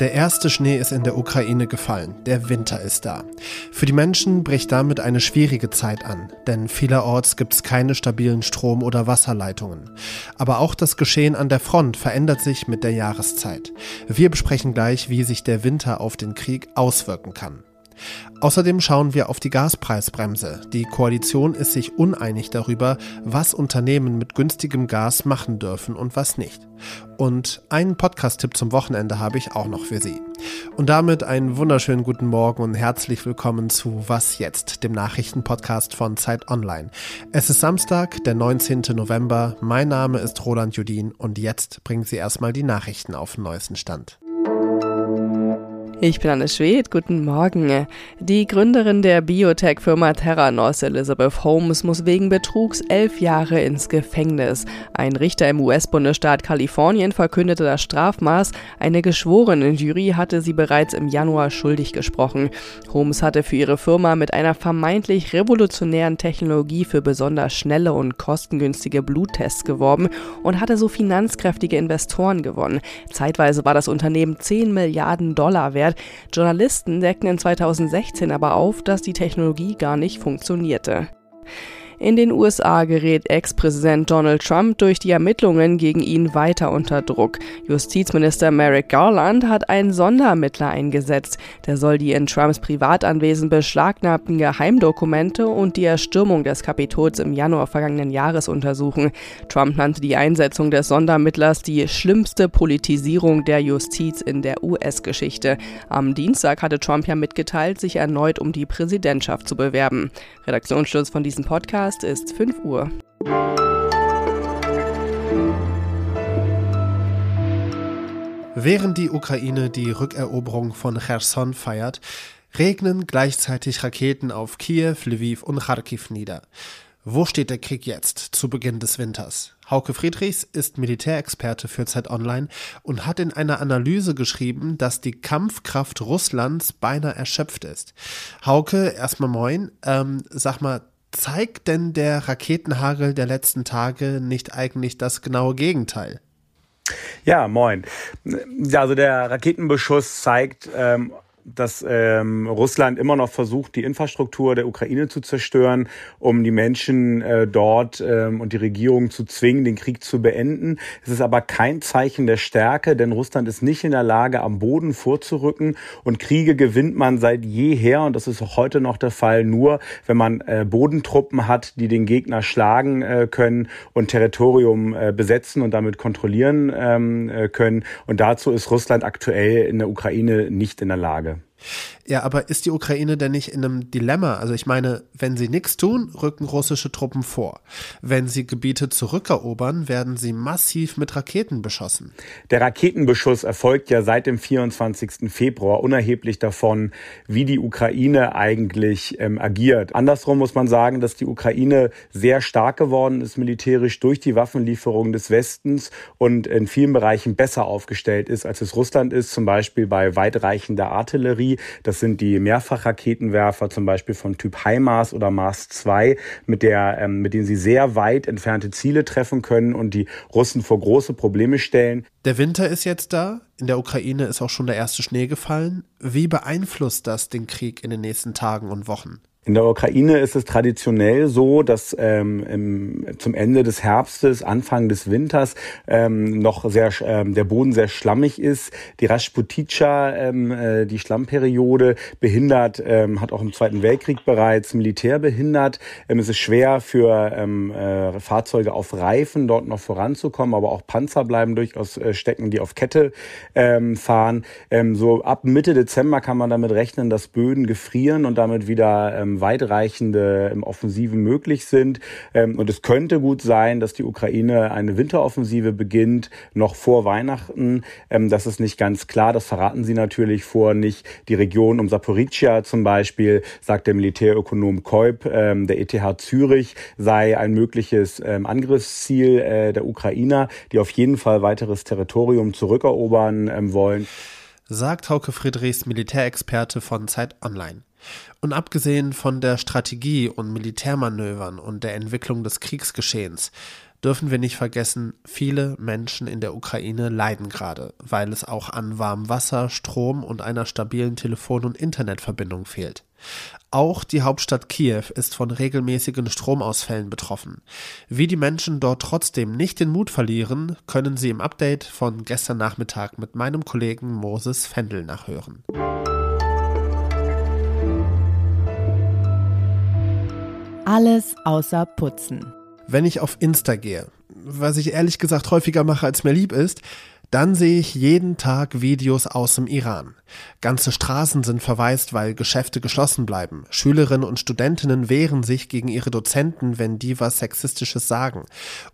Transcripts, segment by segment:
Der erste Schnee ist in der Ukraine gefallen, der Winter ist da. Für die Menschen bricht damit eine schwierige Zeit an, denn vielerorts gibt es keine stabilen Strom- oder Wasserleitungen. Aber auch das Geschehen an der Front verändert sich mit der Jahreszeit. Wir besprechen gleich, wie sich der Winter auf den Krieg auswirken kann. Außerdem schauen wir auf die Gaspreisbremse. Die Koalition ist sich uneinig darüber, was Unternehmen mit günstigem Gas machen dürfen und was nicht. Und einen Podcast-Tipp zum Wochenende habe ich auch noch für Sie. Und damit einen wunderschönen guten Morgen und herzlich willkommen zu Was jetzt, dem Nachrichtenpodcast von Zeit Online. Es ist Samstag, der 19. November. Mein Name ist Roland Judin und jetzt bringen Sie erstmal die Nachrichten auf den neuesten Stand. Ich bin Anne Schwed, guten Morgen. Die Gründerin der Biotech-Firma Theranos, Elizabeth Holmes, muss wegen Betrugs elf Jahre ins Gefängnis. Ein Richter im US-Bundesstaat Kalifornien verkündete das Strafmaß. Eine geschworene Jury hatte sie bereits im Januar schuldig gesprochen. Holmes hatte für ihre Firma mit einer vermeintlich revolutionären Technologie für besonders schnelle und kostengünstige Bluttests geworben und hatte so finanzkräftige Investoren gewonnen. Zeitweise war das Unternehmen 10 Milliarden Dollar wert Journalisten deckten in 2016 aber auf, dass die Technologie gar nicht funktionierte. In den USA gerät Ex-Präsident Donald Trump durch die Ermittlungen gegen ihn weiter unter Druck. Justizminister Merrick Garland hat einen Sonderermittler eingesetzt. Der soll die in Trumps Privatanwesen beschlagnahmten Geheimdokumente und die Erstürmung des Kapitols im Januar vergangenen Jahres untersuchen. Trump nannte die Einsetzung des Sonderermittlers die schlimmste Politisierung der Justiz in der US-Geschichte. Am Dienstag hatte Trump ja mitgeteilt, sich erneut um die Präsidentschaft zu bewerben. Redaktionsschluss von diesem Podcast Podcast ist 5 Uhr. Während die Ukraine die Rückeroberung von Cherson feiert, regnen gleichzeitig Raketen auf Kiew, Lviv und Kharkiv nieder. Wo steht der Krieg jetzt, zu Beginn des Winters? Hauke Friedrichs ist Militärexperte für Zeit Online und hat in einer Analyse geschrieben, dass die Kampfkraft Russlands beinahe erschöpft ist. Hauke, erstmal moin. Ähm, sag mal, zeigt denn der Raketenhagel der letzten Tage nicht eigentlich das genaue Gegenteil? Ja, moin. Also der Raketenbeschuss zeigt ähm, dass ähm, Russland immer noch versucht, die Infrastruktur der Ukraine zu zerstören, um die Menschen äh, dort ähm, und die Regierung zu zwingen, den Krieg zu beenden. Es ist aber kein Zeichen der Stärke, denn Russland ist nicht in der Lage, am Boden vorzurücken. Und Kriege gewinnt man seit jeher, und das ist auch heute noch der Fall, nur wenn man äh, Bodentruppen hat, die den Gegner schlagen äh, können und Territorium äh, besetzen und damit kontrollieren ähm, äh, können. Und dazu ist Russland aktuell in der Ukraine nicht in der Lage. Ja, aber ist die Ukraine denn nicht in einem Dilemma? Also ich meine, wenn sie nichts tun, rücken russische Truppen vor. Wenn sie Gebiete zurückerobern, werden sie massiv mit Raketen beschossen. Der Raketenbeschuss erfolgt ja seit dem 24. Februar, unerheblich davon, wie die Ukraine eigentlich ähm, agiert. Andersrum muss man sagen, dass die Ukraine sehr stark geworden ist militärisch durch die Waffenlieferungen des Westens und in vielen Bereichen besser aufgestellt ist, als es Russland ist, zum Beispiel bei weitreichender Artillerie. Das sind die Mehrfachraketenwerfer, zum Beispiel von Typ HIMARS oder Mars 2, mit, der, ähm, mit denen sie sehr weit entfernte Ziele treffen können und die Russen vor große Probleme stellen. Der Winter ist jetzt da. In der Ukraine ist auch schon der erste Schnee gefallen. Wie beeinflusst das den Krieg in den nächsten Tagen und Wochen? In der Ukraine ist es traditionell so, dass ähm, im, zum Ende des Herbstes, Anfang des Winters ähm, noch sehr ähm, der Boden sehr schlammig ist. Die Rasputicha, ähm, äh, die Schlammperiode behindert, ähm, hat auch im Zweiten Weltkrieg bereits Militär behindert. Ähm, es ist schwer für ähm, äh, Fahrzeuge auf Reifen dort noch voranzukommen, aber auch Panzer bleiben durchaus äh, stecken, die auf Kette ähm, fahren. Ähm, so ab Mitte Dezember kann man damit rechnen, dass Böden gefrieren und damit wieder ähm, weitreichende ähm, Offensiven möglich sind. Ähm, und es könnte gut sein, dass die Ukraine eine Winteroffensive beginnt, noch vor Weihnachten. Ähm, das ist nicht ganz klar. Das verraten sie natürlich vor nicht. Die Region um Saporicia zum Beispiel, sagt der Militärökonom Kolb, der ETH Zürich, sei ein mögliches Angriffsziel äh, der Ukrainer, die auf jeden Fall weiteres Territorium zurückerobern wollen. Sagt Hauke Friedrichs, Militärexperte von Zeit Online. Und abgesehen von der Strategie und Militärmanövern und der Entwicklung des Kriegsgeschehens, dürfen wir nicht vergessen, viele Menschen in der Ukraine leiden gerade, weil es auch an warmem Wasser, Strom und einer stabilen Telefon- und Internetverbindung fehlt. Auch die Hauptstadt Kiew ist von regelmäßigen Stromausfällen betroffen. Wie die Menschen dort trotzdem nicht den Mut verlieren, können Sie im Update von gestern Nachmittag mit meinem Kollegen Moses Fendel nachhören. Alles außer Putzen. Wenn ich auf Insta gehe, was ich ehrlich gesagt häufiger mache, als mir lieb ist, dann sehe ich jeden Tag Videos aus dem Iran. Ganze Straßen sind verwaist, weil Geschäfte geschlossen bleiben. Schülerinnen und Studentinnen wehren sich gegen ihre Dozenten, wenn die was Sexistisches sagen.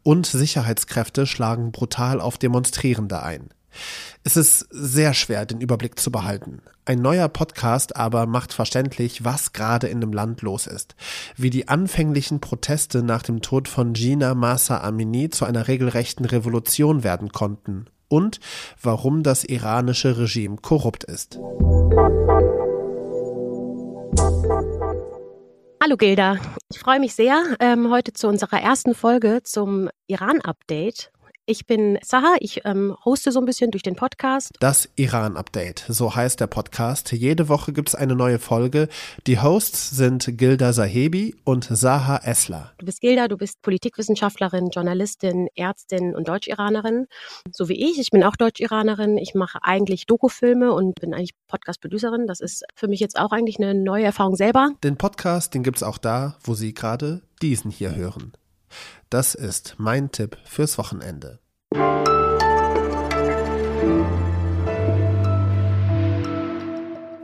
Und Sicherheitskräfte schlagen brutal auf Demonstrierende ein. Es ist sehr schwer, den Überblick zu behalten. Ein neuer Podcast aber macht verständlich, was gerade in dem Land los ist. Wie die anfänglichen Proteste nach dem Tod von Gina Masa Amini zu einer regelrechten Revolution werden konnten und warum das iranische Regime korrupt ist. Hallo Gilda, ich freue mich sehr ähm, heute zu unserer ersten Folge zum Iran-Update. Ich bin Saha, ich ähm, hoste so ein bisschen durch den Podcast. Das Iran-Update, so heißt der Podcast. Jede Woche gibt es eine neue Folge. Die Hosts sind Gilda Sahebi und Saha Esler. Du bist Gilda, du bist Politikwissenschaftlerin, Journalistin, Ärztin und Deutsch-Iranerin, so wie ich. Ich bin auch Deutsch-Iranerin. Ich mache eigentlich Dokufilme und bin eigentlich Podcast-Producerin. Das ist für mich jetzt auch eigentlich eine neue Erfahrung selber. Den Podcast, den gibt es auch da, wo Sie gerade diesen hier hören. Das ist mein Tipp fürs Wochenende.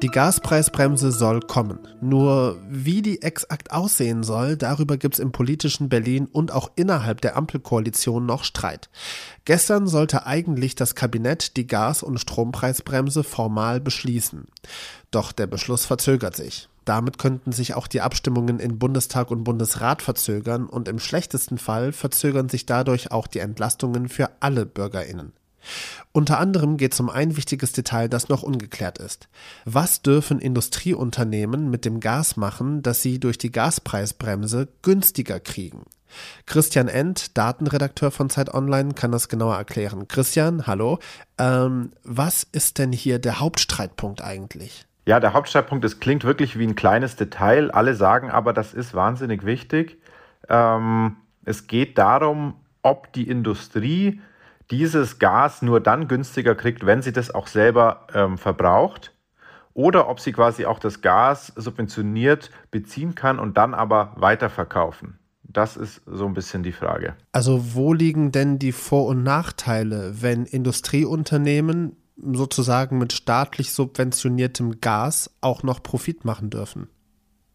Die Gaspreisbremse soll kommen. Nur wie die exakt aussehen soll, darüber gibt es im politischen Berlin und auch innerhalb der Ampelkoalition noch Streit. Gestern sollte eigentlich das Kabinett die Gas- und Strompreisbremse formal beschließen. Doch der Beschluss verzögert sich. Damit könnten sich auch die Abstimmungen in Bundestag und Bundesrat verzögern und im schlechtesten Fall verzögern sich dadurch auch die Entlastungen für alle Bürgerinnen. Unter anderem geht es um ein wichtiges Detail, das noch ungeklärt ist. Was dürfen Industrieunternehmen mit dem Gas machen, das sie durch die Gaspreisbremse günstiger kriegen? Christian End, Datenredakteur von Zeit Online, kann das genauer erklären. Christian, hallo. Ähm, was ist denn hier der Hauptstreitpunkt eigentlich? Ja, der Hauptstreitpunkt, es klingt wirklich wie ein kleines Detail. Alle sagen aber, das ist wahnsinnig wichtig. Ähm, es geht darum, ob die Industrie dieses Gas nur dann günstiger kriegt, wenn sie das auch selber ähm, verbraucht. Oder ob sie quasi auch das Gas subventioniert beziehen kann und dann aber weiterverkaufen. Das ist so ein bisschen die Frage. Also wo liegen denn die Vor- und Nachteile, wenn Industrieunternehmen sozusagen mit staatlich subventioniertem Gas auch noch Profit machen dürfen.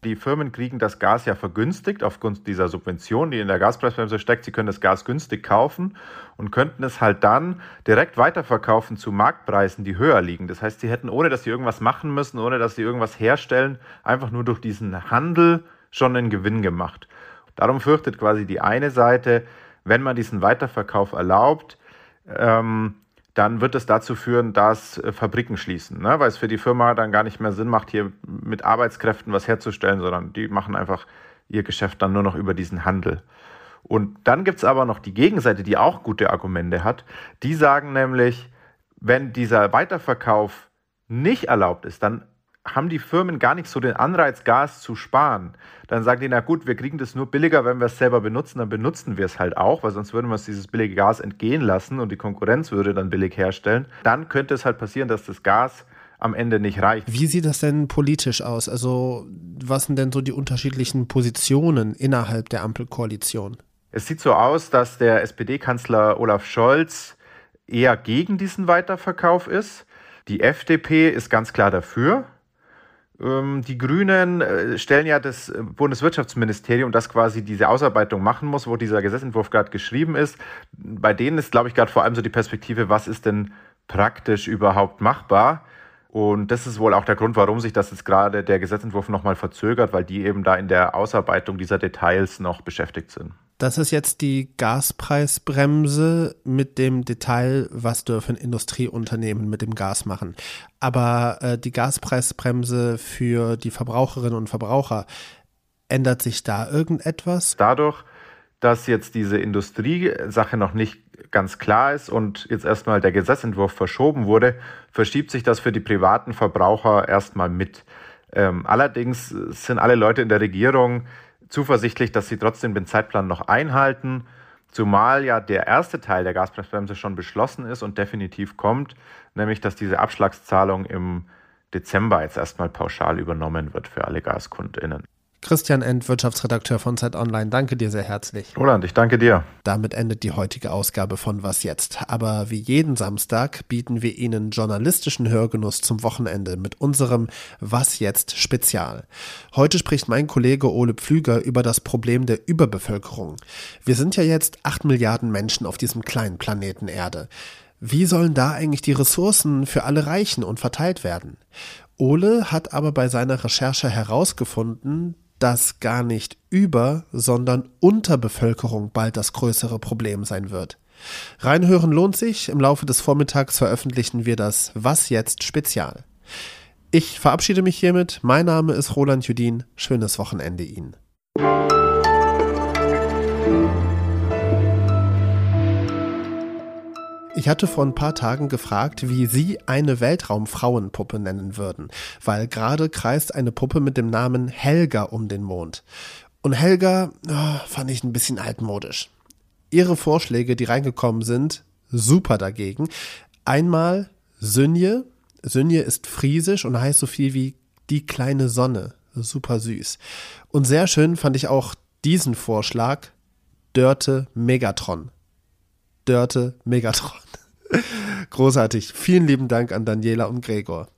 Die Firmen kriegen das Gas ja vergünstigt aufgrund dieser Subvention, die in der Gaspreisbremse steckt. Sie können das Gas günstig kaufen und könnten es halt dann direkt weiterverkaufen zu Marktpreisen, die höher liegen. Das heißt, sie hätten, ohne dass sie irgendwas machen müssen, ohne dass sie irgendwas herstellen, einfach nur durch diesen Handel schon einen Gewinn gemacht. Darum fürchtet quasi die eine Seite, wenn man diesen Weiterverkauf erlaubt, ähm, dann wird es dazu führen, dass äh, Fabriken schließen, ne? weil es für die Firma dann gar nicht mehr Sinn macht, hier mit Arbeitskräften was herzustellen, sondern die machen einfach ihr Geschäft dann nur noch über diesen Handel. Und dann gibt es aber noch die Gegenseite, die auch gute Argumente hat. Die sagen nämlich, wenn dieser Weiterverkauf nicht erlaubt ist, dann haben die Firmen gar nicht so den Anreiz, Gas zu sparen. Dann sagen die, na gut, wir kriegen das nur billiger, wenn wir es selber benutzen, dann benutzen wir es halt auch, weil sonst würden wir uns dieses billige Gas entgehen lassen und die Konkurrenz würde dann billig herstellen. Dann könnte es halt passieren, dass das Gas am Ende nicht reicht. Wie sieht das denn politisch aus? Also was sind denn so die unterschiedlichen Positionen innerhalb der Ampelkoalition? Es sieht so aus, dass der SPD-Kanzler Olaf Scholz eher gegen diesen Weiterverkauf ist. Die FDP ist ganz klar dafür. Ähm, die Grünen äh, stellen ja das äh, Bundeswirtschaftsministerium, das quasi diese Ausarbeitung machen muss, wo dieser Gesetzentwurf gerade geschrieben ist. Bei denen ist, glaube ich, gerade vor allem so die Perspektive, was ist denn praktisch überhaupt machbar? Und das ist wohl auch der Grund, warum sich das jetzt gerade der Gesetzentwurf nochmal verzögert, weil die eben da in der Ausarbeitung dieser Details noch beschäftigt sind. Das ist jetzt die Gaspreisbremse mit dem Detail, was dürfen Industrieunternehmen mit dem Gas machen. Aber äh, die Gaspreisbremse für die Verbraucherinnen und Verbraucher, ändert sich da irgendetwas? Dadurch, dass jetzt diese Industriesache noch nicht ganz klar ist und jetzt erstmal der Gesetzentwurf verschoben wurde, verschiebt sich das für die privaten Verbraucher erstmal mit. Ähm, allerdings sind alle Leute in der Regierung zuversichtlich, dass sie trotzdem den Zeitplan noch einhalten, zumal ja der erste Teil der Gaspreisbremse schon beschlossen ist und definitiv kommt, nämlich dass diese Abschlagszahlung im Dezember jetzt erstmal pauschal übernommen wird für alle GaskundInnen. Christian End, Wirtschaftsredakteur von Zeit Online, danke dir sehr herzlich. Roland, ich danke dir. Damit endet die heutige Ausgabe von Was jetzt? Aber wie jeden Samstag bieten wir Ihnen journalistischen Hörgenuss zum Wochenende mit unserem Was jetzt Spezial. Heute spricht mein Kollege Ole Pflüger über das Problem der Überbevölkerung. Wir sind ja jetzt acht Milliarden Menschen auf diesem kleinen Planeten Erde. Wie sollen da eigentlich die Ressourcen für alle reichen und verteilt werden? Ole hat aber bei seiner Recherche herausgefunden, dass gar nicht Über, sondern Unterbevölkerung bald das größere Problem sein wird. Reinhören lohnt sich. Im Laufe des Vormittags veröffentlichen wir das Was jetzt Spezial. Ich verabschiede mich hiermit. Mein Name ist Roland Judin. Schönes Wochenende Ihnen. Ich hatte vor ein paar Tagen gefragt, wie Sie eine Weltraumfrauenpuppe nennen würden, weil gerade kreist eine Puppe mit dem Namen Helga um den Mond. Und Helga oh, fand ich ein bisschen altmodisch. Ihre Vorschläge, die reingekommen sind, super dagegen. Einmal Sünje. Sünje ist friesisch und heißt so viel wie die kleine Sonne. Super süß. Und sehr schön fand ich auch diesen Vorschlag, Dörte Megatron. Dörte Megatron. Großartig. Vielen lieben Dank an Daniela und Gregor.